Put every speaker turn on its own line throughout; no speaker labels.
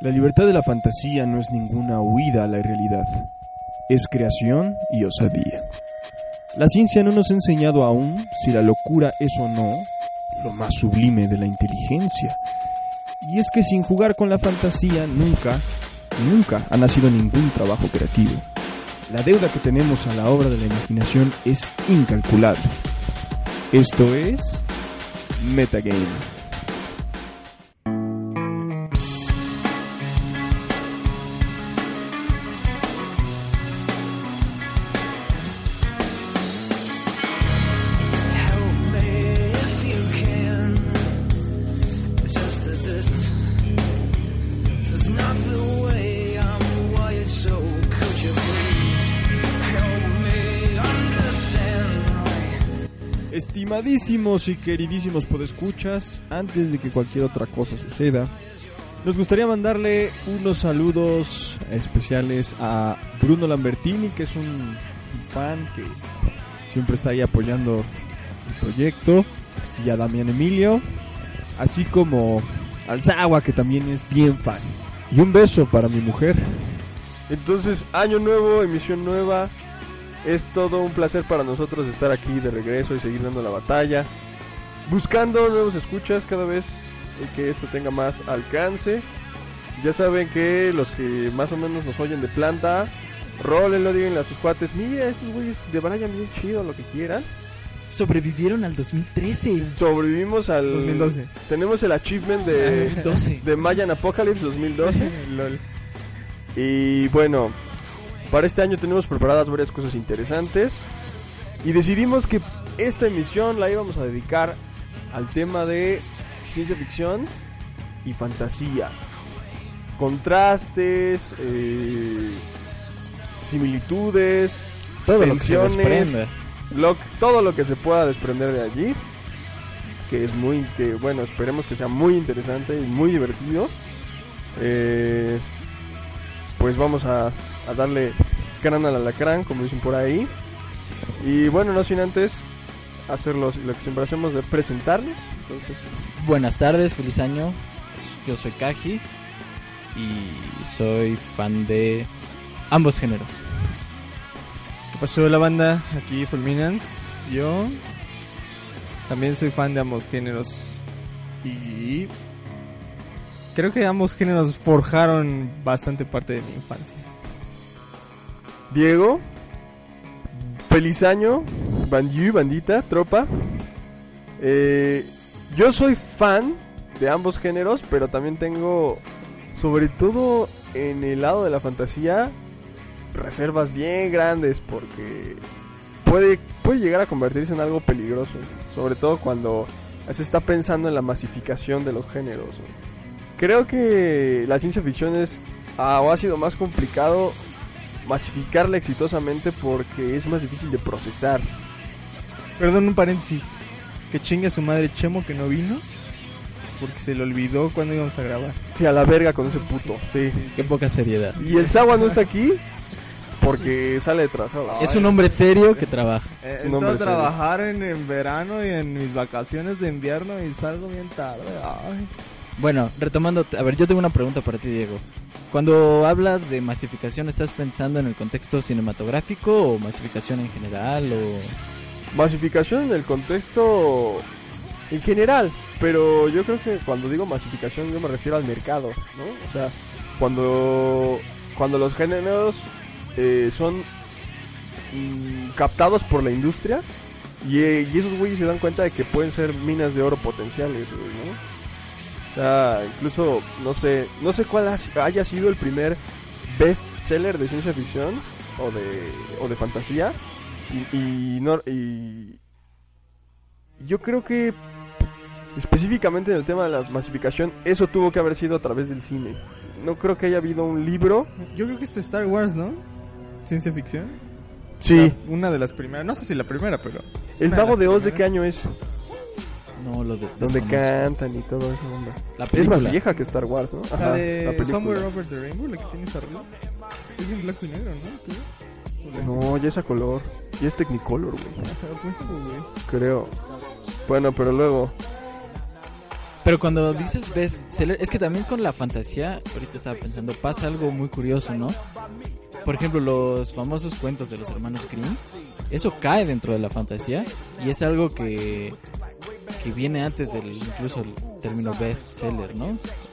La libertad de la fantasía no es ninguna huida a la realidad, es creación y osadía. La ciencia no nos ha enseñado aún si la locura es o no lo más sublime de la inteligencia. Y es que sin jugar con la fantasía nunca, nunca ha nacido ningún trabajo creativo. La deuda que tenemos a la obra de la imaginación es incalculable. Esto es Metagame. Estimadísimos y queridísimos podescuchas, antes de que cualquier otra cosa suceda, nos gustaría mandarle unos saludos especiales a Bruno Lambertini, que es un fan que siempre está ahí apoyando el proyecto, y a Damián Emilio, así como al Zawa, que también es bien fan. Y un beso para mi mujer.
Entonces, año nuevo, emisión nueva. Es todo un placer para nosotros estar aquí de regreso y seguir dando la batalla. Buscando nuevos escuchas cada vez que esto tenga más alcance. Ya saben que los que más o menos nos oyen de planta, rólenlo, díganle a sus cuates, mira, estos güeyes de Brian bien chido, lo que quieran.
Sobrevivieron al 2013.
Sobrevivimos al...
2012.
Tenemos el achievement de,
2012.
de Mayan Apocalypse 2012. Y bueno, para este año tenemos preparadas varias cosas interesantes. Y decidimos que esta emisión la íbamos a dedicar al tema de ciencia ficción y fantasía. Contrastes, eh, similitudes,
Todo lo que se
lo- todo lo que se pueda desprender de allí. Que es muy, que bueno, esperemos que sea muy interesante y muy divertido. Eh, pues vamos a, a darle crán al alacrán, como dicen por ahí. Y bueno, no sin antes hacerlos lo que siempre hacemos de presentarles. Entonces,
Buenas tardes, feliz año. Yo soy Kaji y soy fan de ambos géneros.
¿Qué pasó la banda? Aquí Fulminance. Yo también soy fan de ambos géneros. Y creo que ambos géneros forjaron bastante parte de mi infancia.
Diego, feliz año, bandí, bandita, tropa. Eh, yo soy fan de ambos géneros, pero también tengo, sobre todo en el lado de la fantasía, reservas bien grandes porque puede, puede llegar a convertirse en algo peligroso, sobre todo cuando se está pensando en la masificación de los géneros. Creo que la ciencia ficción es ah, ha sido más complicado masificarla exitosamente porque es más difícil de procesar.
Perdón, un paréntesis. Que chingue a su madre Chemo que no vino. Porque se le olvidó cuando íbamos a grabar.
Sí, a la verga con ese puto. Sí.
Qué poca seriedad.
Y el Sawa no está aquí porque sale de trazado.
Es un hombre serio que trabaja.
Eh,
Un
entro
hombre
a
serio.
trabajar en, en verano y en mis vacaciones de invierno y salgo bien tarde. Ay.
Bueno, retomando, a ver, yo tengo una pregunta para ti, Diego. Cuando hablas de masificación, ¿estás pensando en el contexto cinematográfico o masificación en general o
Masificación en el contexto en general, pero yo creo que cuando digo masificación yo me refiero al mercado, ¿no? O sea, cuando cuando los géneros eh, son mm, captados por la industria y, eh, y esos güeyes se dan cuenta de que pueden ser minas de oro potenciales, ¿no? O sea, incluso, no sé, no sé cuál ha- haya sido el primer best seller de ciencia ficción o de, o de fantasía. Y, y no, y yo creo que específicamente en el tema de la masificación, eso tuvo que haber sido a través del cine. No creo que haya habido un libro.
Yo creo que este Star Wars, ¿no? Ciencia ficción.
Sí.
La- una de las primeras. No sé si la primera, pero.
¿El
de
Mago
las
de Oz de qué año es?
No, lo de.
Donde cantan y todo eso. onda.
La
Es más vieja que Star Wars, ¿no? Ajá,
la de
la película.
Somewhere Over the Rainbow, la que tienes arriba. Es en blanco y negro, ¿no? ¿Tú?
No, ya es a color. Ya es Technicolor, güey.
Bueno, güey.
Creo. Bueno, pero luego.
Pero cuando dices bestseller, es que también con la fantasía, ahorita estaba pensando, pasa algo muy curioso, ¿no? Por ejemplo, los famosos cuentos de los hermanos Grimm, eso cae dentro de la fantasía y es algo que, que viene antes del incluso el término bestseller, ¿no?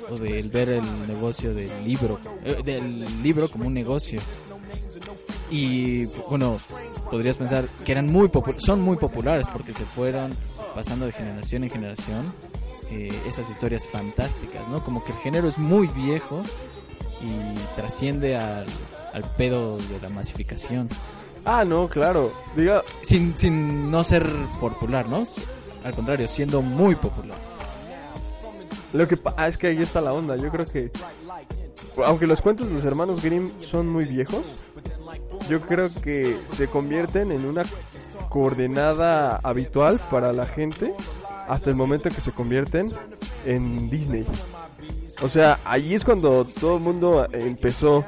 O del ver el negocio del libro, eh, del libro como un negocio. Y bueno, podrías pensar que eran muy son muy populares porque se fueron pasando de generación en generación eh, esas historias fantásticas, ¿no? Como que el género es muy viejo y trasciende al, al pedo de la masificación.
Ah, no, claro. Diga,
Sin, sin no ser popular, ¿no? Al contrario, siendo muy popular.
lo que pa- ah, es que ahí está la onda. Yo creo que. Aunque los cuentos de los hermanos Grimm son muy viejos, yo creo que se convierten en una coordenada habitual para la gente hasta el momento en que se convierten en Disney. O sea, ahí es cuando todo el mundo empezó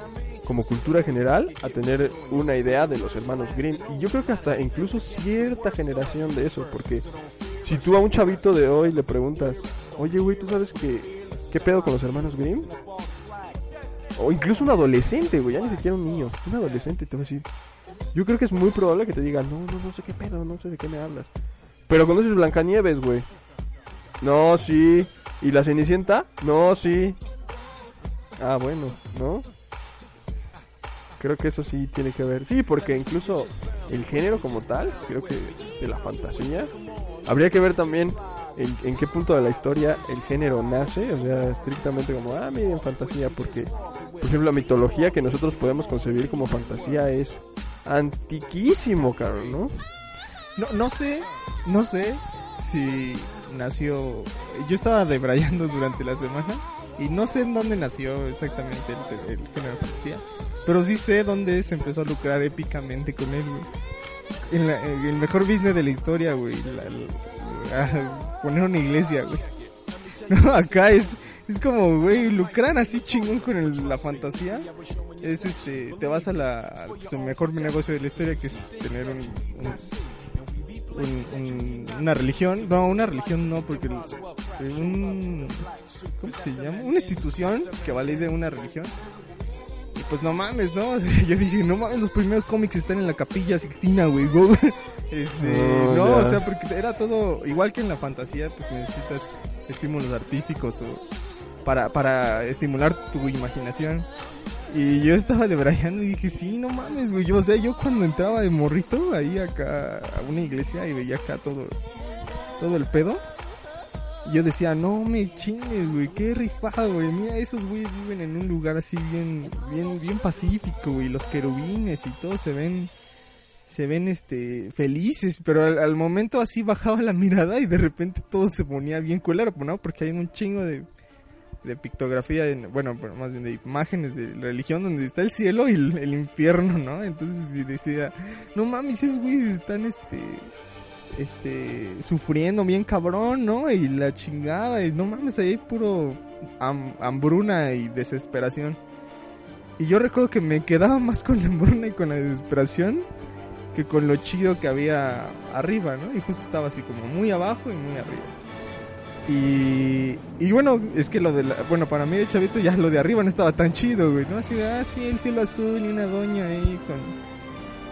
como cultura general a tener una idea de los hermanos Grimm. Y yo creo que hasta incluso cierta generación de eso, porque si tú a un chavito de hoy le preguntas, oye, güey, ¿tú sabes que, qué pedo con los hermanos Grimm? O incluso un adolescente, güey, ya ni siquiera un niño, un adolescente te va a decir. Yo creo que es muy probable que te diga, no, no, no sé qué pedo, no sé de qué me hablas. Pero conoces Blancanieves, güey. No, sí. ¿Y la Cenicienta? No, sí. Ah, bueno, ¿no? Creo que eso sí tiene que ver. Sí, porque incluso el género como tal, creo que de la fantasía, habría que ver también en, qué punto de la historia el género nace, o sea, estrictamente como, ah, miren, fantasía, porque, por ejemplo, la mitología que nosotros podemos concebir como fantasía es antiquísimo, caro, ¿no?
No, no sé, no sé si nació. Yo estaba debrayando durante la semana y no sé en dónde nació exactamente el, el género de fantasía, pero sí sé dónde se empezó a lucrar épicamente con él, güey. En, la- el mejor business de la historia, güey. poner una iglesia, güey. No, acá es, es como, güey, lucrar así chingón con el- la fantasía. Es este, te vas a la, el mejor negocio de la historia que es tener un, un- un- un- una religión. No, una religión no, porque un, ¿cómo se llama? Una institución que valide una religión. Pues no mames, ¿no? O sea, yo dije, no mames, los primeros cómics están en la capilla Sixtina, güey. go. Este,
Oh,
no, o sea, porque era todo, igual que en la fantasía, pues necesitas estímulos artísticos o para, para estimular tu imaginación. Y yo estaba debrayando y dije, sí, no mames, güey. Yo, o sea, yo cuando entraba de morrito ahí acá a una iglesia y veía acá todo, todo el pedo. Yo decía, no me chingues, güey, qué rifado, güey. Mira, esos güeyes viven en un lugar así bien, bien, bien pacífico, güey. Los querubines y todo se ven, se ven, este, felices. Pero al, momento así bajaba la mirada y de repente todo se ponía bien culero, ¿no? Porque hay un chingo de, de pictografía, en- bueno, más bien de imágenes de religión donde está el cielo y el, el infierno, ¿no? Entonces decía, no mames, esos güeyes están, este, este, sufriendo bien cabrón, ¿no? Y la chingada, y no mames, ahí puro ham- hambruna y desesperación. Y yo recuerdo que me quedaba más con la hambruna y con la desesperación que con lo chido que había arriba, ¿no? Y justo estaba así como muy abajo y muy arriba. Y, y bueno, es que lo de la, bueno, para mí de chavito ya lo de arriba no estaba tan chido, güey, ¿no? Así de, ah, el cielo azul y una doña ahí con,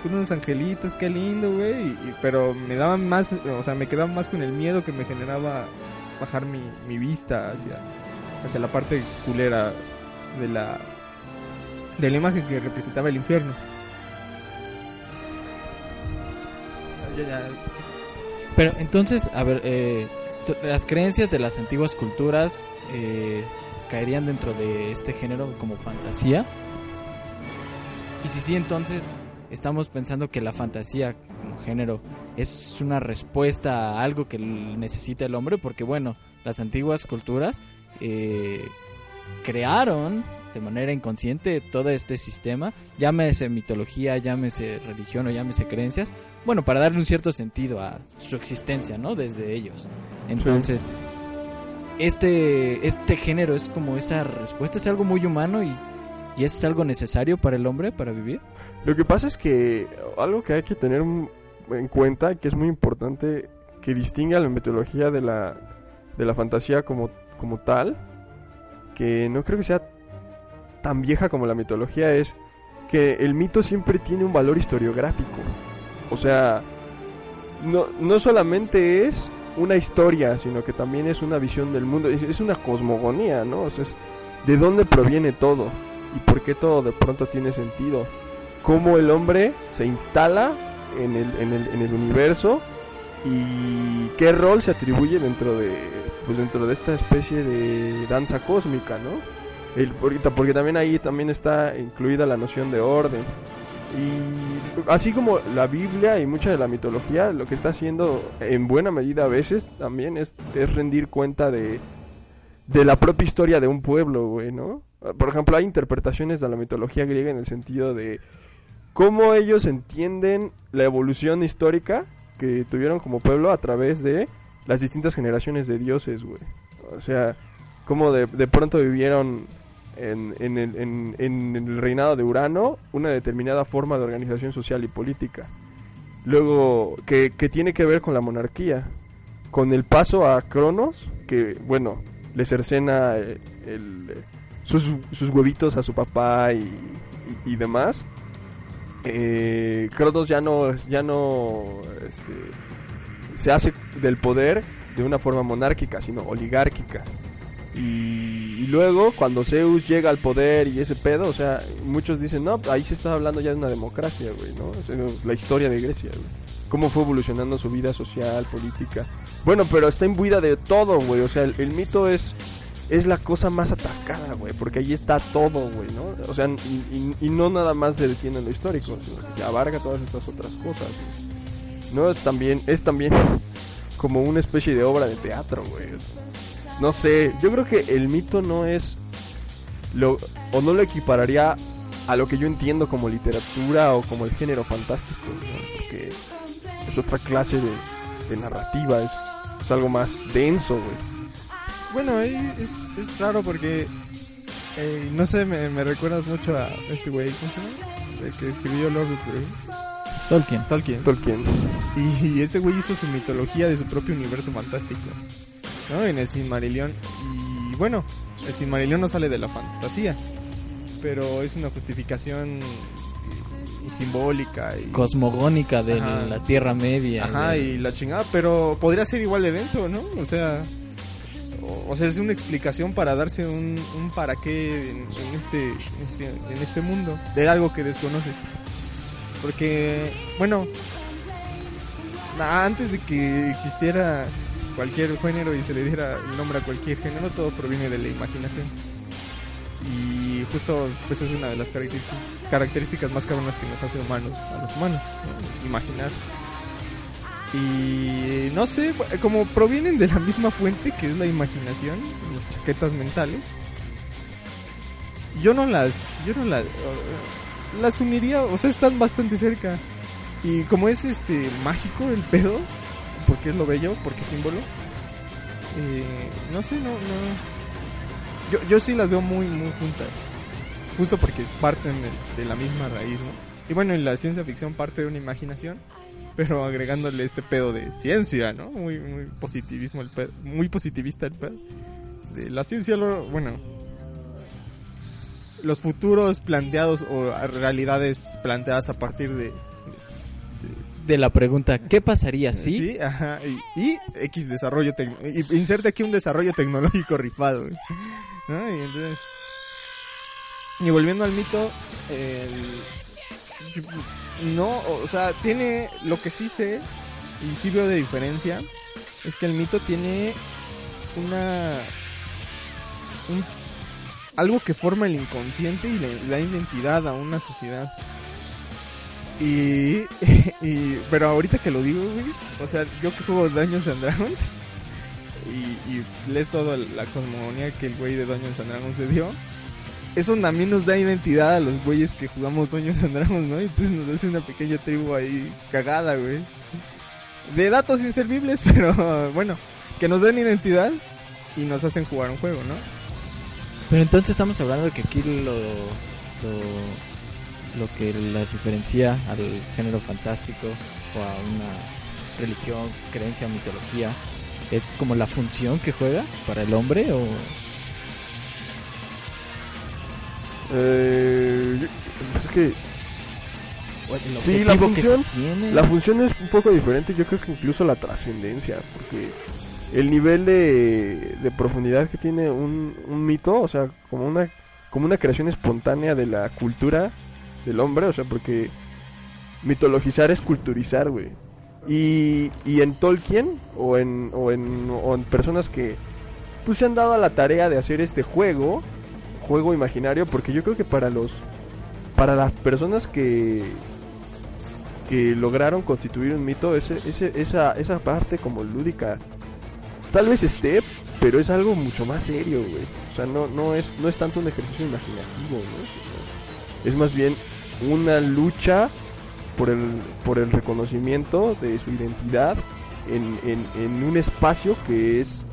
con unos angelitos, qué lindo, güey. Pero me daba más, o sea, me quedaba más con el miedo que me generaba bajar mi, mi vista hacia, hacia la parte culera de la, de la imagen que representaba el infierno.
Pero entonces, a ver, eh, las creencias de las antiguas culturas eh, caerían dentro de este género como fantasía. Y si sí, entonces estamos pensando que la fantasía como género es una respuesta a algo que necesita el hombre, porque bueno, las antiguas culturas eh, crearon de manera inconsciente todo este sistema, llámese mitología, llámese religión o llámese creencias, bueno, para darle un cierto sentido a su existencia, ¿no? Desde ellos. Entonces, este, este género es como esa respuesta, es algo muy humano y, y es algo necesario para el hombre para vivir.
Lo que pasa es que algo que hay que tener en cuenta, que es muy importante, que distingue a la mitología de la, de la fantasía como, como tal, que no creo que sea tan vieja como la mitología, es que el mito siempre tiene un valor historiográfico. O sea, no, no solamente es una historia, sino que también es una visión del mundo, es, es una cosmogonía, ¿no? O sea, es de dónde proviene todo y por qué todo de pronto tiene sentido cómo el hombre se instala en el, en el, en el universo y qué rol se atribuye dentro de pues dentro de esta especie de danza cósmica, ¿no? El, porque también ahí también está incluida la noción de orden. Y así como la Biblia y mucha de la mitología, lo que está haciendo en buena medida a veces también es, es rendir cuenta de, de la propia historia de un pueblo, güey, ¿no? Por ejemplo, hay interpretaciones de la mitología griega en el sentido de cómo ellos entienden la evolución histórica que tuvieron como pueblo a través de las distintas generaciones de dioses, güey. O sea, cómo de, de pronto vivieron en, en el, en- en el reinado de Urano una determinada forma de organización social y política. Luego, que, que tiene que ver con la monarquía. Con el paso a Cronos, que, bueno, le cercena eh, el, sus, huevitos a su papá y, demás. Eh, ya no, ya no este, se hace del poder de una forma monárquica, sino oligárquica. Y, luego, cuando Zeus llega al poder y ese pedo, o sea, muchos dicen, no, ahí se está hablando ya de una democracia, güey, ¿no? O la historia de Grecia, güey. Cómo fue evolucionando su vida social, política. Bueno, pero está imbuida de todo, güey. O sea, el, mito es es la cosa más atascada, güey, porque ahí está todo, güey, ¿no? O sea, y, no nada más se detiene en lo histórico, sino que abarca todas estas otras cosas, güey. No es también, es también como una especie de obra de teatro, güey. No sé, yo creo que el mito no es lo o no lo equipararía a lo que yo entiendo como literatura o como el género fantástico, ¿no? Es otra clase de, de narrativa, es, es algo más denso, güey.
Bueno, ahí es, es raro porque, eh, no sé, me, me recuerdas mucho a este güey, ¿cómo se llama? El que escribió Lord of the Rings,
Tolkien.
Tolkien.
Tolkien.
Y, y ese güey hizo su mitología de su propio universo fantástico, ¿no? En el Silmarillion. Y bueno, el Silmarillion no sale de la fantasía, pero es una justificación simbólica y...
Cosmogónica de
Ajá.
la Tierra Media.
Ajá,
de-
y la chingada, pero podría ser igual de denso, ¿no? O sea, o, o sea, es una explicación para darse un, un para qué en, en este, en este en este mundo de algo que desconoces. Porque, bueno, antes de que existiera cualquier género y se le diera el nombre a cualquier género, todo proviene de la imaginación. Y justo pues es una de las características, más cabronas que nos hace humanos, a los humanos, ¿no? imaginar. Y no sé, como provienen de la misma fuente que es la imaginación, las chaquetas mentales. Yo no las, yo no las, las uniría, o sea, están bastante cerca. Y como es este mágico el pedo, porque es lo bello, porque es símbolo. eh, no sé, no, no. Yo, yo sí las veo muy, muy juntas. Justo porque parten de, de la misma raíz, ¿no? Y bueno, en la ciencia ficción parte de una imaginación pero agregándole este pedo de ciencia, ¿no? Muy, muy positivismo el pedo, muy positivista el pedo. De la ciencia, lo- bueno, los futuros planteados o realidades planteadas a partir de,
De la pregunta, ¿qué pasaría si?
sí, ajá, y, y X desarrollo tecno- y inserte aquí un desarrollo tecnológico rifado. ¿no? Y entonces y volviendo al mito, el- no, o sea, tiene lo que sí sé y sí veo de diferencia es que el mito tiene una un- algo que forma el inconsciente y le da identidad a una sociedad. Y, y pero ahorita que lo digo, güey, o sea, yo que juego Dungeons and Dragons y, lees toda la cosmogonía que el güey de Dungeons and Dragons le dio. Eso también nos da identidad a los güeyes que jugamos Dungeons and Dragons, ¿no? Entonces nos hace una pequeña tribu ahí cagada, güey. De datos inservibles, pero bueno, que nos den identidad y nos hacen jugar un juego, ¿no?
Pero entonces estamos hablando de que aquí lo, lo, lo que las diferencia al género fantástico o a una religión, creencia, mitología, es como la función que juega para el hombre o...
Eh, pues es que
o el
Sí, la
que
función-. La función es un poco diferente, yo creo que incluso la trascendencia, porque el nivel de, de profundidad que tiene un, un mito, o sea, como una, como una creación espontánea de la cultura del hombre, o sea, porque mitologizar es culturizar, güey. Y, y en Tolkien, o en, o, en, o en personas que pues se han dado a la tarea de hacer este juego, juego imaginario, porque yo creo que para los, para las personas que, que lograron constituir un mito, ese, ese, esa, esa parte como lúdica, tal vez esté, pero es algo mucho más serio, güey. O sea, no, no, es, no es tanto un ejercicio imaginativo, ¿no? Es más bien una lucha por el, por el reconocimiento de su identidad en, en, en un espacio que es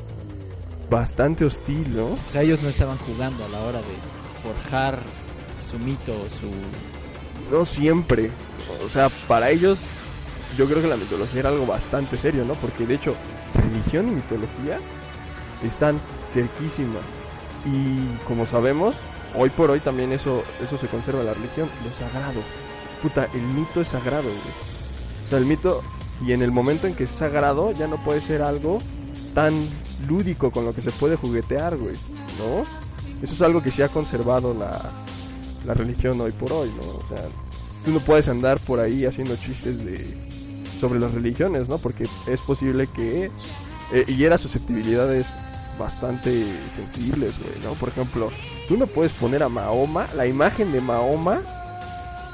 bastante hostil, ¿no?
O sea, ellos no estaban jugando a la hora de forjar su mito, su...
No siempre. O sea, para ellos yo creo que la mitología era algo bastante serio, ¿no? Porque de hecho, religión y mitología están cerquísimas. Y como sabemos, hoy por hoy también eso, eso se conserva la religión, lo sagrado. Puta, el mito es sagrado, güey. O sea, el mito, y en el momento en que es sagrado, ya no puede ser algo tan lúdico con lo que se puede juguetear, güey, ¿no? Eso es algo que sí ha conservado la, la religión hoy por hoy, ¿no? O sea, tú no puedes andar por ahí haciendo chistes de sobre las religiones, ¿no? Porque es posible que eh, hiera susceptibilidades bastante sensibles, güey, ¿no? Por ejemplo, tú no puedes poner a Mahoma, la imagen de Mahoma,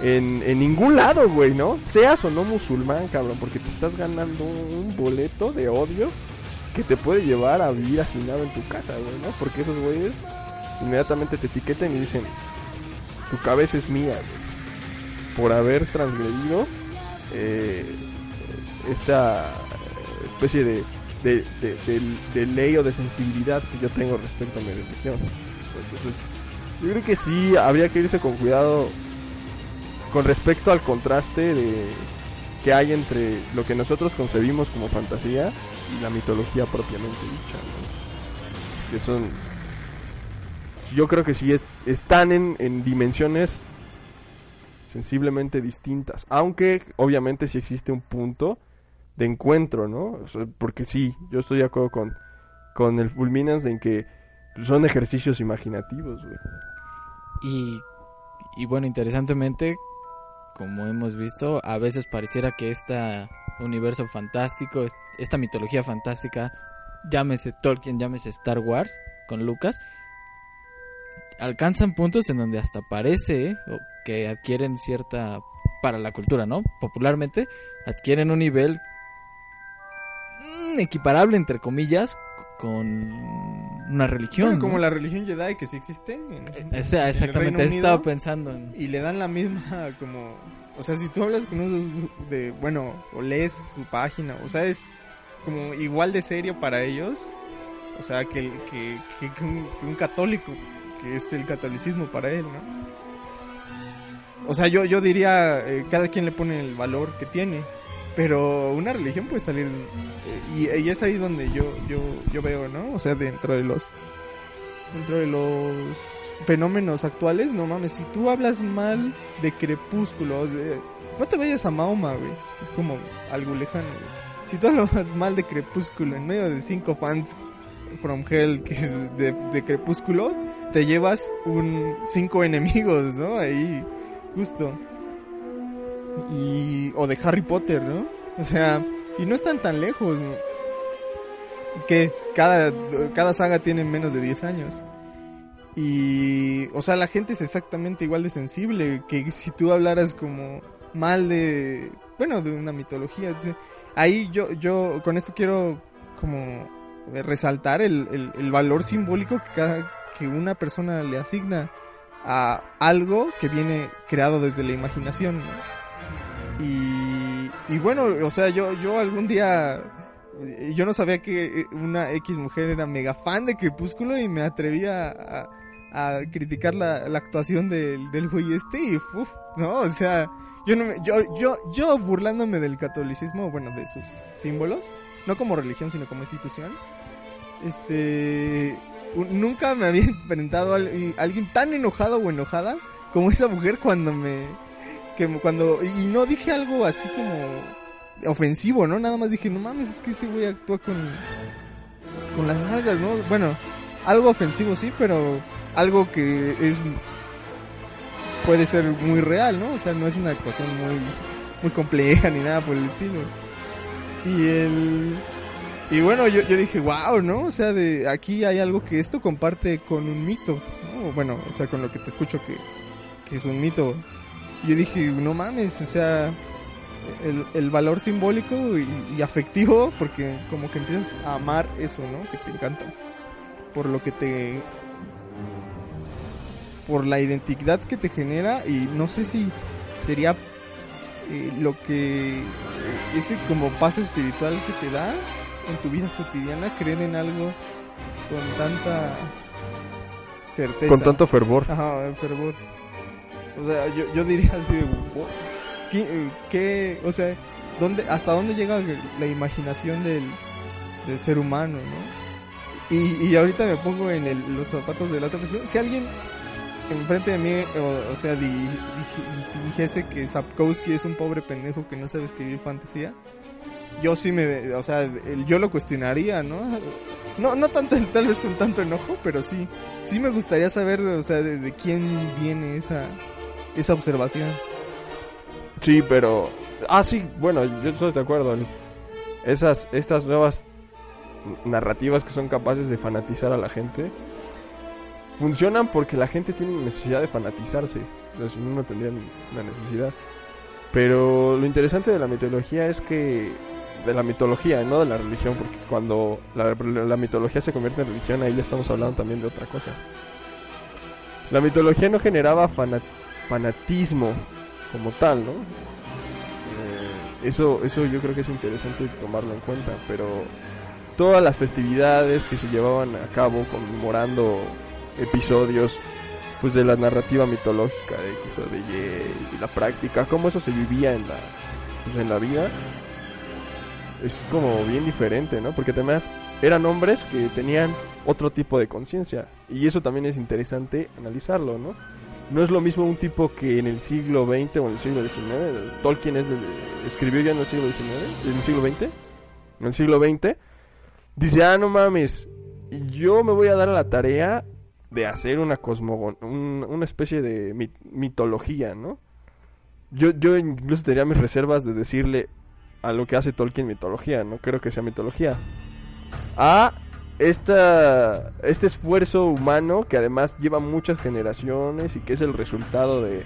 en, en ningún lado, güey, ¿no? Seas o no musulmán, cabrón, porque te estás ganando un boleto de odio que te puede llevar a vivir hacinado en tu casa, güey, ¿no? Porque esos güeyes inmediatamente te etiquetan y dicen, tu cabeza es mía, güey, por haber transgredido eh, esta especie de, de, de- de- ley o de sensibilidad que yo tengo respecto a mi religión. Entonces, yo creo que sí habría que irse con cuidado con respecto al contraste de que hay entre lo que nosotros concebimos como fantasía y la mitología propiamente dicha, ¿no? Que son yo creo que sí es- están en, en dimensiones sensiblemente distintas, aunque obviamente sí existe un punto de encuentro, ¿no? Porque sí, yo estoy de acuerdo con, con el Fulminance en que son ejercicios imaginativos, güey.
Y bueno, interesantemente, como hemos visto, a veces pareciera que este universo fantástico, es- esta mitología fantástica, llámese Tolkien, llámese Star Wars, con Lucas, alcanzan puntos en donde hasta parece o que adquieren cierta, para la cultura, ¿no? Popularmente, adquieren un nivel mm, equiparable, entre comillas, con una religión.
Bueno, como
¿no?
la religión Jedi que sí existe. en-
O sea,
en el
exactamente, eso estaba pensando en...
Y le dan la misma como... O sea, si tú hablas con unos de... Bueno, o lees su página, o sea, es como igual de serio para ellos. O sea, que, que, que- que un, que un católico, que es el catolicismo para él, ¿no? O sea, yo, yo diría, eh, cada quien le pone el valor que tiene. Pero una religión puede salir... eh, y, es ahí donde yo, yo, yo veo, ¿no? O sea, dentro de los... Dentro de los fenómenos actuales, no mames, si tú hablas mal de Crepúsculo, no te vayas a Mahoma, güey. Es como algo lejano, güey. Si tú hablas mal de Crepúsculo en medio de cinco fans from Hell que es de, de Crepúsculo, te llevas un cinco enemigos, ¿no? Ahí, justo. Y o de Harry Potter, ¿no? O sea, y no están tan lejos, ¿no? que cada, cada saga tiene menos de 10 años. Y, o sea, la gente es exactamente igual de sensible que si tú hablaras como mal de, bueno, de una mitología. Entonces, ahí yo, yo con esto quiero como resaltar el, el, el valor simbólico que cada que una persona le asigna a algo que viene creado desde la imaginación. ¿no? Y, bueno, o sea, yo, yo algún día yo no sabía que una X mujer era mega fan de Crepúsculo y me atrevía a, criticar la, actuación del, del güey este y uf, no, o sea, yo no me, yo, yo, yo burlándome del catolicismo, bueno, de sus símbolos, no como religión, sino como institución, este, un- nunca me había enfrentado a al- alguien tan enojado o enojada como esa mujer cuando me, que cuando, y no dije algo así como ofensivo, ¿no? Nada más dije, no mames, es que ese güey actúa con, con las nalgas, ¿no? Bueno, algo ofensivo sí, pero algo que es puede ser muy real, ¿no? O sea, no es una actuación muy muy compleja ni nada por el estilo. Y el y bueno, yo, yo dije, wow, ¿no? O sea, de aquí hay algo que esto comparte con un mito, ¿no? Bueno, o sea, con lo que te escucho que, que es un mito. Yo dije, no mames, o sea, el, el valor simbólico y, y afectivo, porque como que empiezas a amar eso, ¿no? Que te encanta. Por lo que te... Por la identidad que te genera y no sé si sería eh, lo que... eh, ese como paz espiritual que te da en tu vida cotidiana, creer en algo con tanta certeza.
Con tanto fervor.
Ajá, fervor. O sea, yo, yo diría así de... "What? ¿Qué, o sea, ¿dónde, ¿hasta dónde llega la imaginación del, del ser humano, no? Y, y ahorita me pongo en el- los zapatos de la otra persona. Si alguien enfrente de mí, o, sea, di- di- dijese que Sapkowski es un pobre pendejo que no sabe escribir fantasía, yo sí me, o sea, yo lo cuestionaría, ¿no? No, no tanto, tal vez con tanto enojo, pero sí, sí me gustaría saber, o sea, de, de quién viene esa, esa observación.
Sí, pero. Ah, sí, bueno, yo estoy de acuerdo. Esas, estas nuevas narrativas que son capaces de fanatizar a la gente funcionan porque la gente tiene necesidad de fanatizarse. O sea, si no, no tendrían la necesidad. Pero lo interesante de la mitología es que. De la mitología, no de la religión, porque cuando la, la mitología se convierte en religión, ahí ya estamos hablando también de otra cosa. La mitología no generaba fana- fanatismo como tal, ¿no? Eh, eso, eso yo creo que es interesante tomarlo en cuenta, pero todas las festividades que se llevaban a cabo conmemorando episodios pues de la narrativa mitológica de X de Y y la práctica, cómo eso se vivía en la, pues, en la vida, es como bien diferente, ¿no? Porque además eran hombres que tenían otro tipo de conciencia y eso también es interesante analizarlo, ¿no? No es lo mismo un tipo que en el siglo XX o en el siglo XIX, Tolkien es de- escribió ya en el siglo XIX, en el siglo XX, en el siglo XX, dice, ah, no mames, yo me voy a dar a la tarea de hacer una cosmogon un- una especie de mit- mitología, ¿no? Yo, yo incluso tenía mis reservas de decirle a lo que hace Tolkien mitología, no creo que sea mitología. A esta, este esfuerzo humano que además lleva muchas generaciones y que es el resultado de,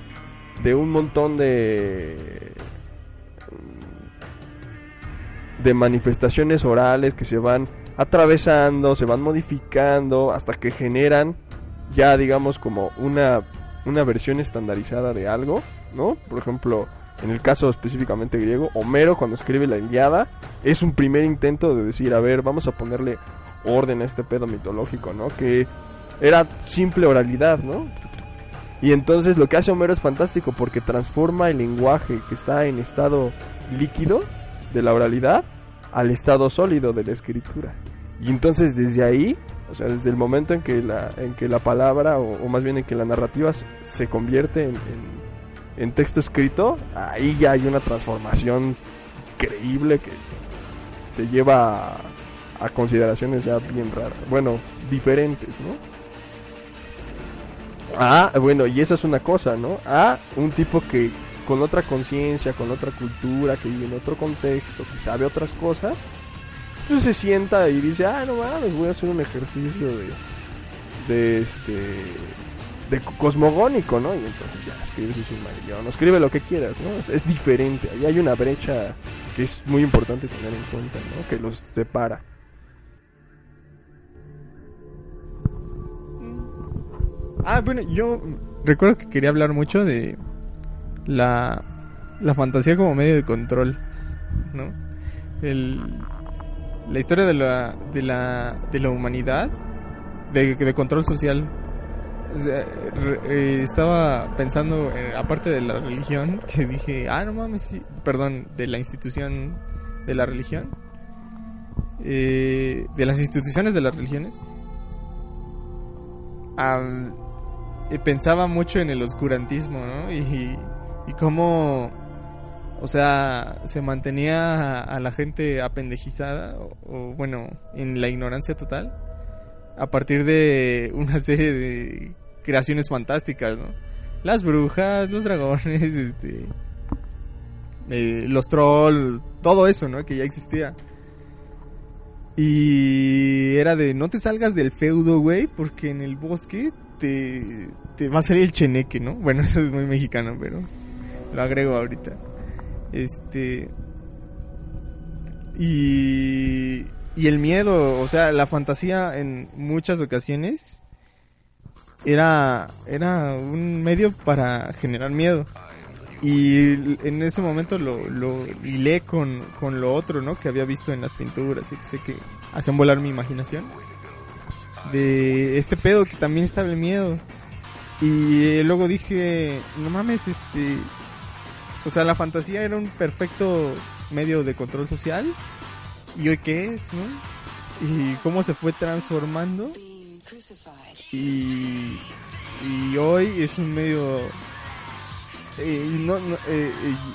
de un montón de de manifestaciones orales que se van atravesando, se van modificando hasta que generan ya digamos como una una versión estandarizada de algo, ¿no? Por ejemplo, en el caso específicamente griego, Homero cuando escribe la Iliada es un primer intento de decir, a ver, vamos a ponerle orden este pedo mitológico, ¿no? Que era simple oralidad, ¿no? Y entonces lo que hace Homero es fantástico porque transforma el lenguaje que está en estado líquido de la oralidad al estado sólido de la escritura. Y entonces desde ahí, o sea, desde el momento en que la, en que la palabra, o, o más bien en que la narrativa se- convierte en, en- en texto escrito, ahí ya hay una transformación increíble que te lleva a, a consideraciones ya bien raras, bueno, diferentes, ¿no? Ah, bueno, y esa es una cosa, ¿no? A un tipo que con otra conciencia, con otra cultura, que vive en otro contexto, que sabe otras cosas, Entonces se sienta y dice, ah, no mames, voy a hacer un ejercicio de, de este, de co- cosmogónico, ¿no? Y entonces ya escribe su Silmarillion, o escribe lo que quieras, ¿no? Es diferente, ahí hay una brecha que es muy importante tener en cuenta, ¿no? Que los separa.
Ah, bueno, yo recuerdo que quería hablar mucho de la, la fantasía como medio de control, ¿no? El, la historia de la, de la, de la humanidad, de, control social. Eh, estaba pensando, eh, aparte de la religión, que dije, ah, no mames, perdón, de la institución de la religión, eh, de las instituciones de las religiones. Eh, pensaba mucho en el oscurantismo, ¿no? Y, y cómo, o sea, se mantenía a, la gente apendejizada, o, o, bueno, en la ignorancia total, a partir de una serie de creaciones fantásticas, ¿no? Las brujas, los dragones, este, eh, los trolls, todo eso, ¿no? Que ya existía. Y era de no te salgas del feudo, güey, porque en el bosque te, va a salir el cheneque, ¿no? Bueno, eso es muy mexicano, pero lo agrego ahorita. Este. Y. Y el miedo, o sea, la fantasía en muchas ocasiones era, era un medio para generar miedo. Y en ese momento lo, lo hilé con, con lo otro, ¿no? Que había visto en las pinturas, y sé que hacían volar mi imaginación. De este pedo que también estaba el miedo. Y eh, luego dije, no mames, este... O sea, la fantasía era un perfecto medio de control social. ¿Y hoy qué es, no? Y cómo se fue transformando. Y, y hoy es un medio eh, no, no, eh,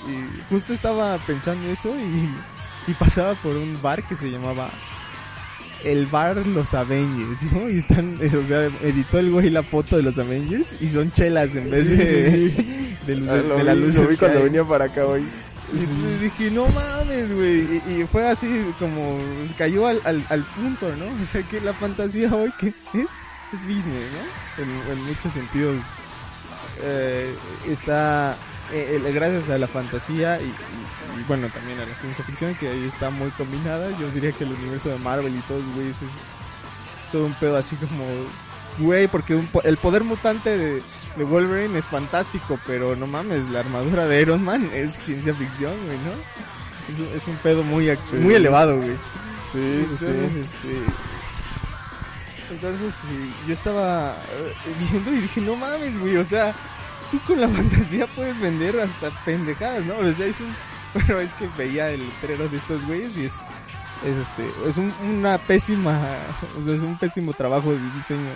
eh, justo estaba pensando eso y, y pasaba por un bar que se llamaba el bar Los Avengers, ¿no? Y están, eh, o sea, editó el güey la foto de los Avengers y son chelas en vez de, de,
Ah, lo
de la
vi-
luz.
lo vi cuando venía para acá hoy.
Y dije, no mames, güey. Y, y fue así como cayó al, al, al punto, ¿no? O sea, que la fantasía hoy que es, es business, ¿no? En, en muchos sentidos. Eh, está, eh, eh, gracias a la fantasía y, y- y, bueno, también a la ciencia ficción, que ahí está muy combinada. Yo diría que el universo de Marvel y todos, güey, es, es todo un pedo así como, güey, porque un el poder mutante de, de Wolverine es fantástico, pero no mames, la armadura de Iron Man es ciencia ficción, güey, ¿no? Es, un- es un pedo muy,
Sí.
muy elevado, güey.
Sí, sí,
Entonces,
sí.
este... Entonces, sí, yo estaba eh, viendo y dije, no mames, güey, o sea, tú con la fantasía puedes vender hasta pendejadas, ¿no? O sea, es un... Bueno, es que veía el letrero de estos güeyes y es... Es este, es un- una pésima, o sea, es un pésimo trabajo de diseño.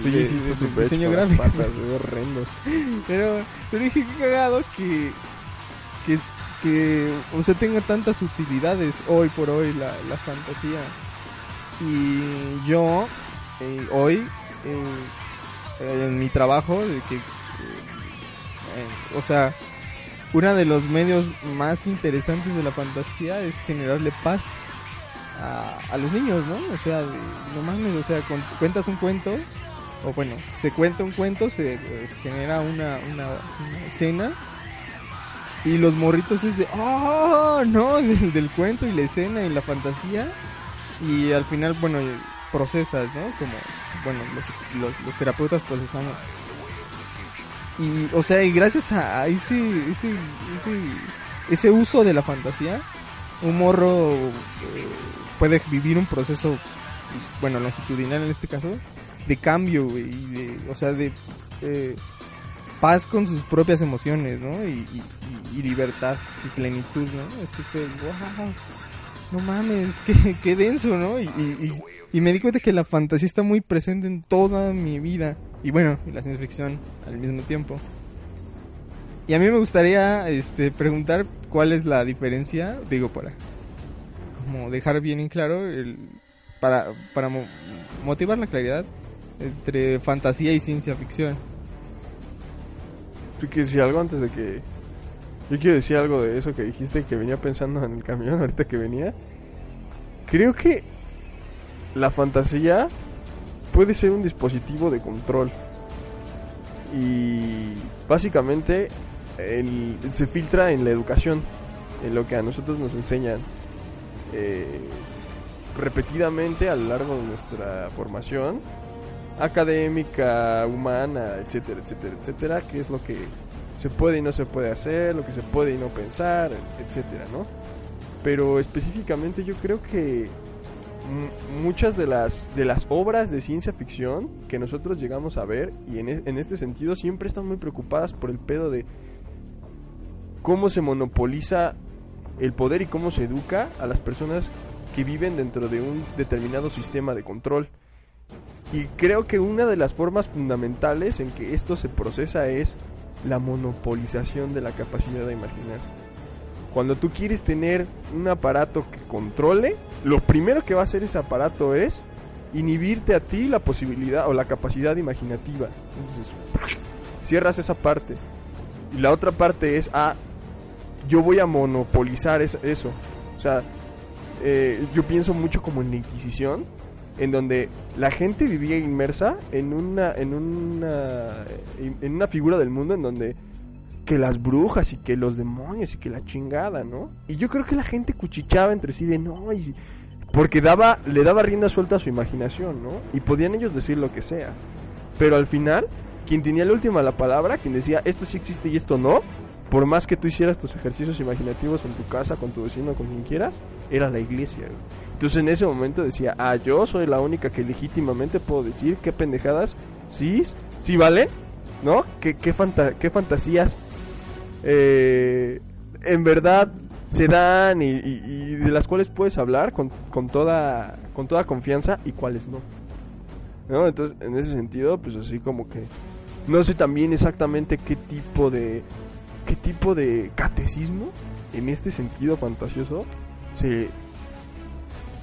Sí,
de-
hiciste
de
su pecho
diseño gráfico.
patas, horrendo.
Pero, pero dije que cagado que, que, que, o sea, tenga tantas utilidades hoy por hoy la, la fantasía. Y yo, eh, hoy, eh, en mi trabajo, de que, o sea, uno de los medios más interesantes de la fantasía es generarle paz a, los niños, ¿no? O sea, no mames, o sea, cuentas un cuento, o bueno, se cuenta un cuento, se eh, genera una, una, escena, y los morritos es de, ¡ah! no, del, del cuento y la escena y la fantasía, y al final, bueno, procesas, ¿no? Como, bueno, los, los, los terapeutas procesamos. Y, o sea, y gracias a, ese, ese, ese, ese uso de la fantasía, un morro eh, puede vivir un proceso, bueno, longitudinal en este caso, de cambio, y de, o sea, de eh, paz con sus propias emociones, ¿no? Y, libertad y plenitud, ¿no? Así fue, wow, no mames, qué, qué denso, ¿no? Y- y me di cuenta que la fantasía está muy presente en toda mi vida. Y bueno, y la ciencia ficción al mismo tiempo. Y a mí me gustaría este, preguntar cuál es la diferencia, digo, para como dejar bien en claro, el, para, para mo- motivar la claridad entre fantasía y ciencia ficción.
¿Tú quieres decir algo antes de que.? Yo quiero decir algo de eso que dijiste que venía pensando en el camión ahorita que venía. creo que la fantasía puede ser un dispositivo de control. Y básicamente el- se filtra en la educación, en lo que a nosotros nos enseñan eh, repetidamente a lo largo de nuestra formación académica, humana, etcétera, etcétera, etcétera, qué es lo que se puede y no se puede hacer, lo que se puede y no pensar, etcétera, ¿no? Pero específicamente yo creo que muchas de las de las obras de ciencia ficción que nosotros llegamos a ver y en, e- en este sentido siempre están muy preocupadas por el pedo de cómo se monopoliza el poder y cómo se educa a las personas que viven dentro de un determinado sistema de control. Y creo que una de las formas fundamentales en que esto se procesa es la monopolización de la capacidad de imaginar. Cuando tú quieres tener un aparato que controle, lo primero que va a hacer ese aparato es inhibirte a ti la posibilidad o la capacidad imaginativa. Entonces, cierras esa parte. Y la otra parte es, ah, yo voy a monopolizar es- eso. O sea, eh, yo pienso mucho como en la Inquisición, en donde la gente vivía inmersa en una, en una, en una figura del mundo en donde que las brujas y que los demonios y que la chingada, ¿no? Y yo creo que la gente cuchicheaba entre sí de no, y, porque daba, le daba rienda suelta a su imaginación, ¿no? Y podían ellos decir lo que sea. Pero al final, quien tenía la última la palabra, quien decía esto sí existe y esto no, por más que tú hicieras tus ejercicios imaginativos en tu casa, con tu vecino, con quien quieras, era la iglesia. Entonces en ese momento decía, ah, yo soy la única que legítimamente puedo decir qué pendejadas sí, sí valen, ¿no? ¿Qué, qué, qué fantasías eh, en verdad se dan y, y- de las cuales puedes hablar con, con toda con toda confianza y cuáles no. ¿No? Entonces, en ese sentido, pues así como que no sé también exactamente qué tipo de qué tipo de catecismo en este sentido fantasioso se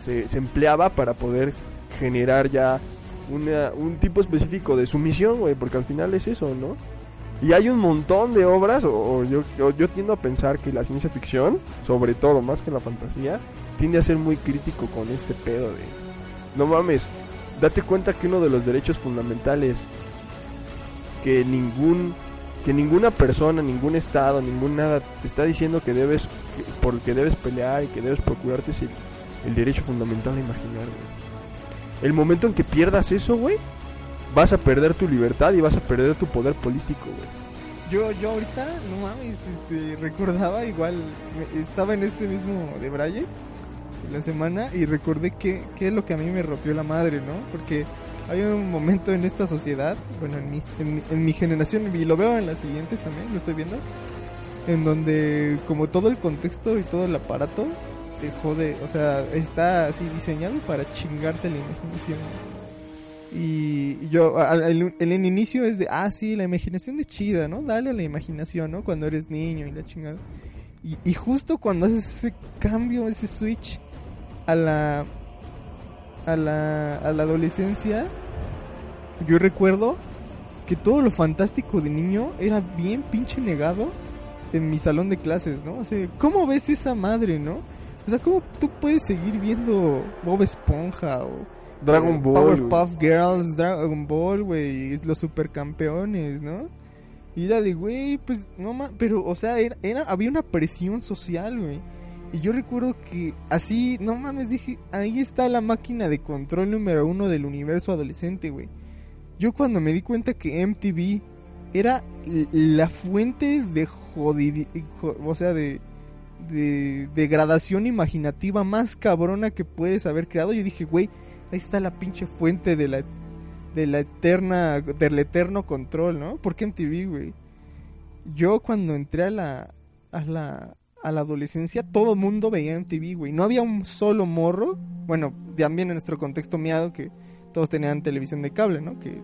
se, se empleaba para poder generar ya una, un tipo específico de sumisión, güey, porque al final es eso, ¿no? Y hay un montón de obras, o, yo, yo, tiendo a pensar que la ciencia ficción, sobre todo más que la fantasía, tiende a ser muy crítico con este pedo de... No mames, date cuenta que uno de los derechos fundamentales que ningún que ninguna persona, ningún estado, ningún nada te está diciendo que debes que- por que debes pelear y que debes procurarte es el, el derecho fundamental a imaginar, güey. El momento en que pierdas eso, güey, vas a perder tu libertad y vas a perder tu poder político, güey.
Yo, yo ahorita, no mames, este, recordaba igual, estaba en este mismo de Braille la semana y recordé que, que es lo que a mí me rompió la madre, ¿no? Porque hay un momento en esta sociedad, bueno, en mi, en, mi- en mi generación, y lo veo en las siguientes también, lo estoy viendo, en donde como todo el contexto y todo el aparato te jode, o sea, está así diseñado para chingarte la imaginación. Y yo, en el inicio es de, ah, sí, la imaginación es chida, ¿no? Dale a la imaginación, ¿no? Cuando eres niño y la chingada. Y, y justo cuando haces ese cambio, ese switch a la, a la, a la adolescencia, yo recuerdo que todo lo fantástico de niño era bien pinche negado en mi salón de clases, ¿no? O sea, ¿cómo ves esa madre, no? O sea, ¿cómo tú puedes seguir viendo Bob Esponja o
Dragon
eh,
Ball.
Powerpuff Girls, Dragon Ball, güey, los supercampeones, ¿no? Y era de, güey, pues, no más, pero, o sea, era, era- había una presión social, güey. Y yo recuerdo que así, no mames, dije, ahí está la máquina de control número uno del universo adolescente, güey. Yo cuando me di cuenta que MTV era la fuente de jodidi, jo- o sea, de, de degradación imaginativa más cabrona que puedes haber creado, yo dije, güey, ahí está la pinche fuente de la de la eterna del eterno control, ¿no? ¿Por qué MTV, güey? Yo cuando entré a la a la a la adolescencia todo mundo veía MTV, güey. No había un solo morro, bueno, también en nuestro contexto miado que todos tenían televisión de cable, ¿no? Que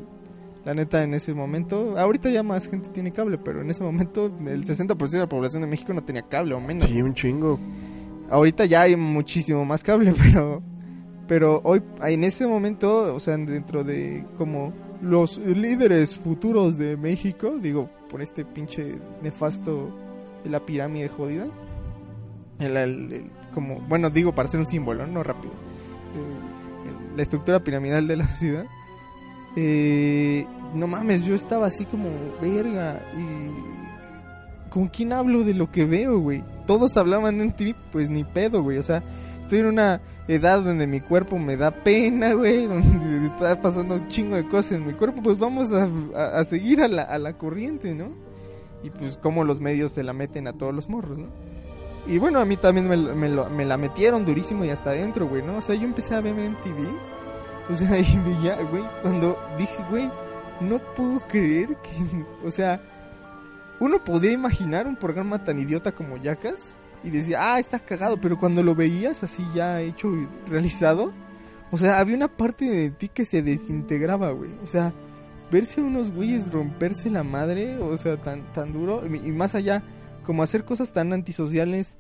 la neta en ese momento, ahorita ya más gente tiene cable, pero en ese momento el 60% de la población de México no tenía cable o menos.
Sí, un chingo.
Ahorita ya hay muchísimo más cable, pero pero hoy en ese momento, o sea, dentro de como los líderes futuros de México, digo, por este pinche nefasto de la pirámide jodida. El- como, bueno, digo para hacer un símbolo, no rápido. la estructura piramidal de la sociedad. Eh, no mames, yo estaba así como verga y ¿con quién hablo de lo que veo, güey? Todos hablaban en TV, pues ni pedo, güey, o sea, estoy en una edad donde mi cuerpo me da pena, güey, donde está pasando un chingo de cosas en mi cuerpo, pues vamos a, seguir a la, corriente, ¿no? Y pues como los medios se la meten a todos los morros, ¿no? Y bueno, a mí también me, me me la metieron durísimo y hasta adentro, güey, ¿no? O sea, yo empecé a ver en TV, o sea, y veía, güey, cuando dije, güey, no puedo creer que, o sea, uno podía imaginar un programa tan idiota como Yacas y decía, ah, está cagado, pero cuando lo veías así ya hecho y realizado, o sea, había una parte de ti que se desintegraba, güey. O sea, verse a unos güeyes romperse la madre, o sea, tan, tan duro, y, más allá, como hacer cosas tan antisociales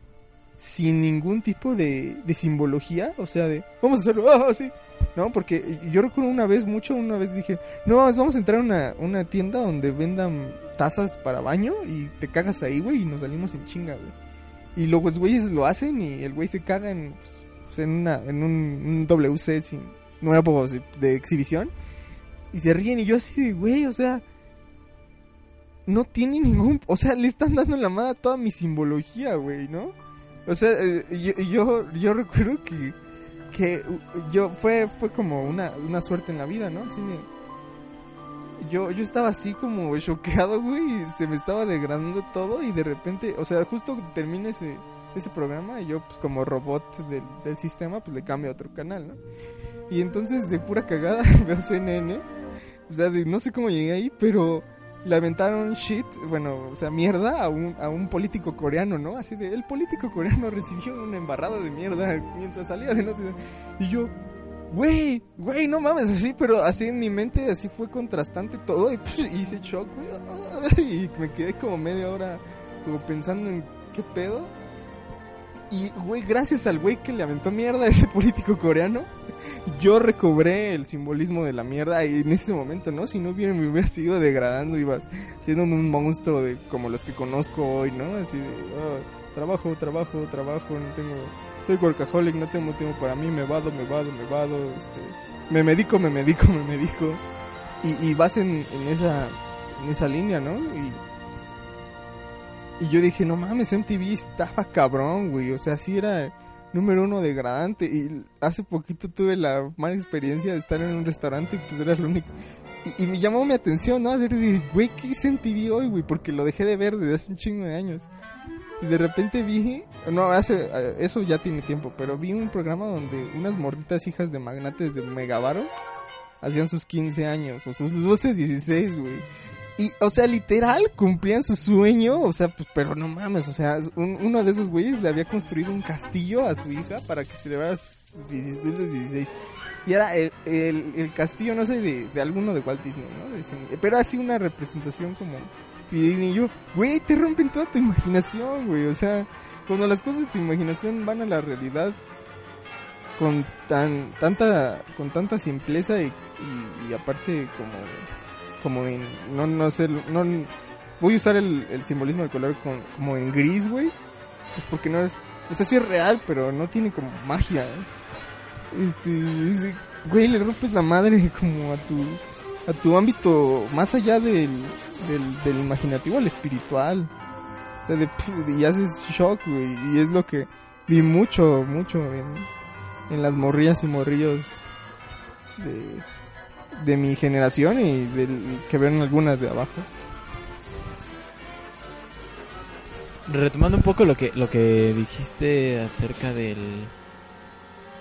sin ningún tipo de, de simbología, o sea, de, vamos a hacerlo, ah, sí. No, porque yo recuerdo una vez, mucho, una vez dije, no, vamos vamos a entrar a una, una tienda donde vendan tazas para baño y te cagas ahí, güey, y nos salimos en chinga, güey. Y luego los güeyes lo hacen y el güey se caga en, pues, en, una, en un, un WC sin, nuevo de, exhibición y se ríen y yo así de, güey, o sea, no tiene ningún, o sea, le están dando la madre a toda mi simbología, güey, ¿no? O sea, eh, yo, yo, yo recuerdo que, que yo, fue, fue como una, una suerte en la vida, ¿no? Así de, yo, yo estaba así como choqueado, güey, se me estaba degradando todo y de repente, o sea, justo termina ese, ese programa y yo pues como robot del, del sistema pues le cambio a otro canal, ¿no? Y entonces de pura cagada veo CNN, o sea, de- no sé cómo llegué ahí, pero le aventaron shit, bueno, o sea, mierda a un, a un político coreano, ¿no? Así de, el político coreano recibió una embarrada de mierda mientras salía de no sé. Y yo, güey, güey, no mames, así, pero así en mi mente, así fue contrastante todo y hice shock, güey. Y me quedé como media hora como pensando en qué pedo. Y, güey, gracias al güey que le aventó mierda a ese político coreano, yo recobré el simbolismo de la mierda y en ese momento, ¿no? Si no hubiera, me hubiera seguido degradando, ibas siendo un monstruo de como los que conozco hoy, ¿no? Así de, "Ah, trabajo, trabajo, trabajo, no tengo, soy workaholic, no tengo tiempo para mí, me vado, me vado, me vado, este, me medico, me medico, me medico. Y, y vas en, en esa, en esa línea, ¿no? Y, y yo dije, no mames, MTV estaba cabrón, güey. O sea, sí era número uno degradante. Y hace poquito tuve la mala experiencia de estar en un restaurante y pues era lo único. Y, me llamó mi atención, ¿no? A ver, güey, ¿qué es MTV hoy, güey? Porque lo dejé de ver desde hace un chingo de años. Y de repente vi, no, hace, eh, eso ya tiene tiempo, pero vi un programa donde unas morritas hijas de magnates de Megavaro hacían sus 15 años, o sus 12, 16, güey. Y, o sea, literal, cumplían su sueño, o sea, pues, pero no mames, o sea, un- uno de esos güeyes le había construido un castillo a su hija para que celebrara sus 16, 16. Y era el, el, castillo, no sé, de, de alguno de Walt Disney, ¿no? De. Pero así una representación como... Y Disney y yo, güey, te rompen toda tu imaginación, güey, o sea, cuando las cosas de tu imaginación van a la realidad con tan tanta con tanta simpleza y, y, aparte como como en no no sé no voy a usar el, el simbolismo del color con, como en gris güey pues porque no es o sea sí es real pero no tiene como magia ¿eh? este es- güey le rompes la madre como a tu a tu ámbito más allá del del, imaginativo al espiritual o sea de, y haces shock güey y es lo que vi mucho mucho en en las morrillas y morrillos de, de mi generación y del que ven algunas de abajo.
Retomando un poco lo que lo que dijiste acerca del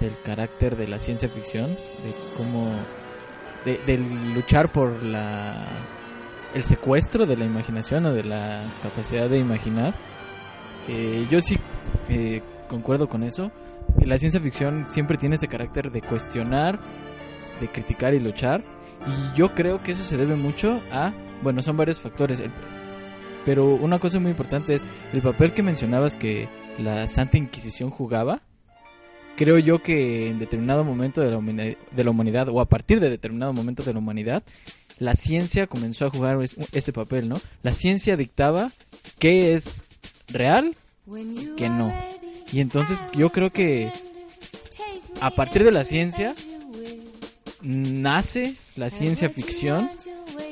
del carácter de la ciencia ficción, de cómo de, luchar por la el secuestro de la imaginación o de la capacidad de imaginar. Eh, yo sí eh, concuerdo con eso. La ciencia ficción siempre tiene ese carácter de cuestionar, de criticar y luchar. Y yo creo que eso se debe mucho a, bueno, son varios factores. El- pero una cosa muy importante es el papel que mencionabas que la Santa Inquisición jugaba. Creo yo que en determinado momento de la, humani- de la humanidad, o a partir de determinado momento de la humanidad, la ciencia comenzó a jugar es- ese papel, ¿no? La ciencia dictaba qué es real, que no. Y entonces yo creo que a partir de la ciencia nace la ciencia ficción,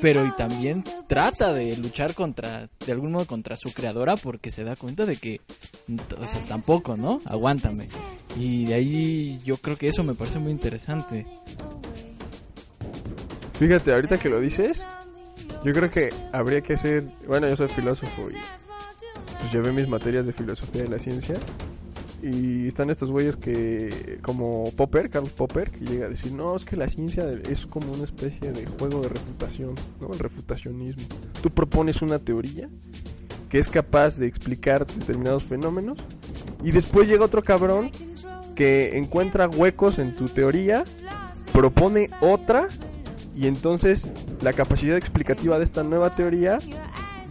pero y también trata de luchar contra, de algún modo contra su creadora porque se da cuenta de que, o sea, tampoco, ¿no? Aguántame. Y de ahí yo creo que eso me parece muy interesante.
Fíjate, ahorita que lo dices, yo creo que habría que hacer. Bueno, yo soy filósofo y pues llevé mis materias de filosofía de la ciencia. Y están estos güeyes que, como Popper, Carlos Popper, que llega a decir: No, es que la ciencia es como una especie de juego de refutación, ¿no? El refutacionismo. Tú propones una teoría que es capaz de explicar determinados fenómenos. Y después llega otro cabrón que encuentra huecos en tu teoría, propone otra y entonces la capacidad explicativa de esta nueva teoría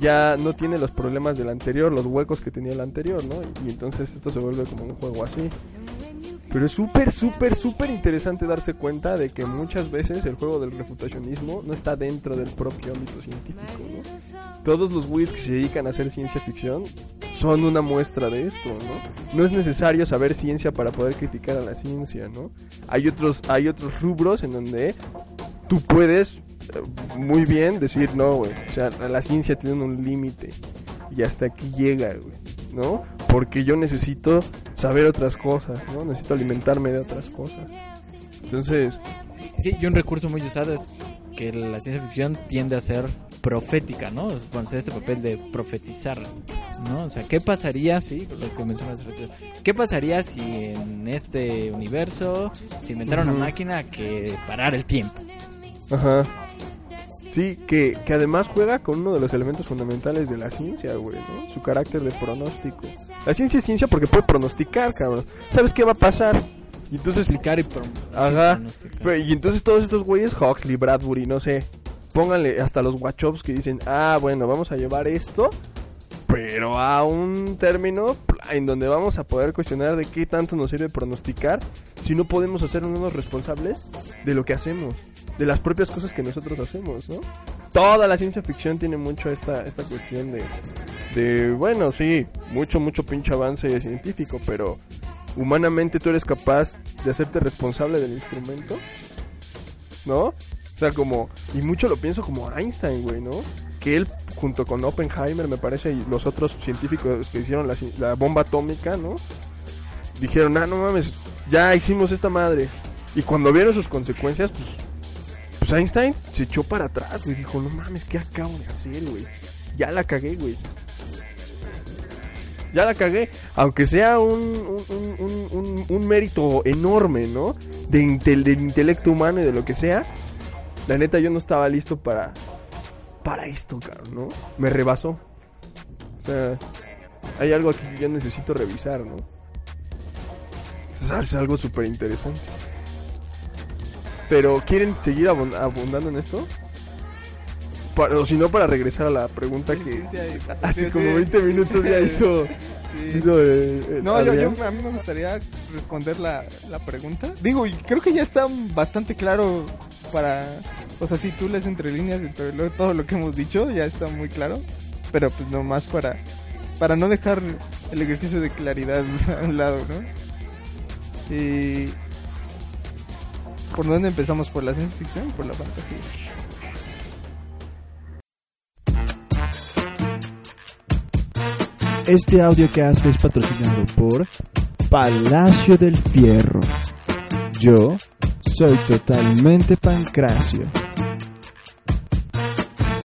ya no tiene los problemas del anterior, los huecos que tenía el anterior, ¿no? Y entonces esto se vuelve como un juego así. Pero es súper, súper, súper interesante darse cuenta de que muchas veces el juego del refutacionismo no está dentro del propio ámbito científico, ¿no? Todos los güeyes que se dedican a hacer ciencia ficción son una muestra de esto, ¿no? No es necesario saber ciencia para poder criticar a la ciencia, ¿no? Hay otros, hay otros rubros en donde tú puedes muy bien decir, no, güey, o sea, la ciencia tiene un límite y hasta aquí llega, güey, ¿no? Porque yo necesito saber otras cosas, ¿no? Necesito alimentarme de otras cosas. Entonces,
Sí, y un recurso muy usado es que la ciencia ficción tiende a ser profética, ¿no? Bueno, hacer este papel de profetizar, ¿no? O sea, ¿qué pasaría si, lo que mencionas, ¿qué pasaría si en este universo se inventara una máquina que parara el tiempo?
Ajá. Sí, que, que además juega con uno de los elementos fundamentales de la ciencia, güey, ¿no? Su carácter de pronóstico. La ciencia es ciencia porque puede pronosticar, cabrón. ¿Sabes qué va a pasar? Y entonces,
Explicar y
Ajá. Pero, y entonces todos estos güeyes, Huxley, Bradbury, no sé, pónganle hasta los Wachops que dicen, ah, bueno, vamos a llevar esto, pero a un término en donde vamos a poder cuestionar de qué tanto nos sirve pronosticar si no podemos hacernos responsables de lo que hacemos, de las propias cosas que nosotros hacemos, ¿no? Toda la ciencia ficción tiene mucho esta, esta cuestión de, de, bueno, sí, mucho, mucho pinche avance científico, pero humanamente tú eres capaz de hacerte responsable del instrumento, ¿no? O sea, como, y mucho lo pienso como Einstein, güey, ¿no? Que él, junto con Oppenheimer, me parece, y los otros científicos que hicieron la, la bomba atómica, ¿no? Dijeron, ah, no mames, ya hicimos esta madre. Y cuando vieron sus consecuencias, pues, pues Einstein se echó para atrás, güey. Dijo, no mames, ¿qué acabo de hacer, güey? Ya la cagué, güey. Ya la cagué. Aunque sea un, un, un- un- mérito enorme, ¿no? De intel- del intelecto humano y de lo que sea. La neta, yo no estaba listo para. Para esto, cabrón, ¿no? Me rebasó. O sea, hay algo aquí que yo necesito revisar, ¿no? Es algo súper interesante. Pero, ¿quieren seguir abun- abundando en esto? Para, o si no, para regresar a la pregunta que hace como
sí.
20 minutos ya hizo. Hizo, eh, eh,
No, yo, yo- a mí me gustaría responder la, la pregunta. Digo, creo que ya está bastante claro para... O sea, si tú lees entre líneas y todo lo, todo lo que hemos dicho, ya está muy claro. Pero pues nomás para, para no dejar el ejercicio de claridad a un lado, ¿no? Y... ¿Por dónde empezamos? ¿Por la ciencia ficción o por la fantasía?
Este audiocast es patrocinado por Palacio del Fierro. Yo soy totalmente Pancracio.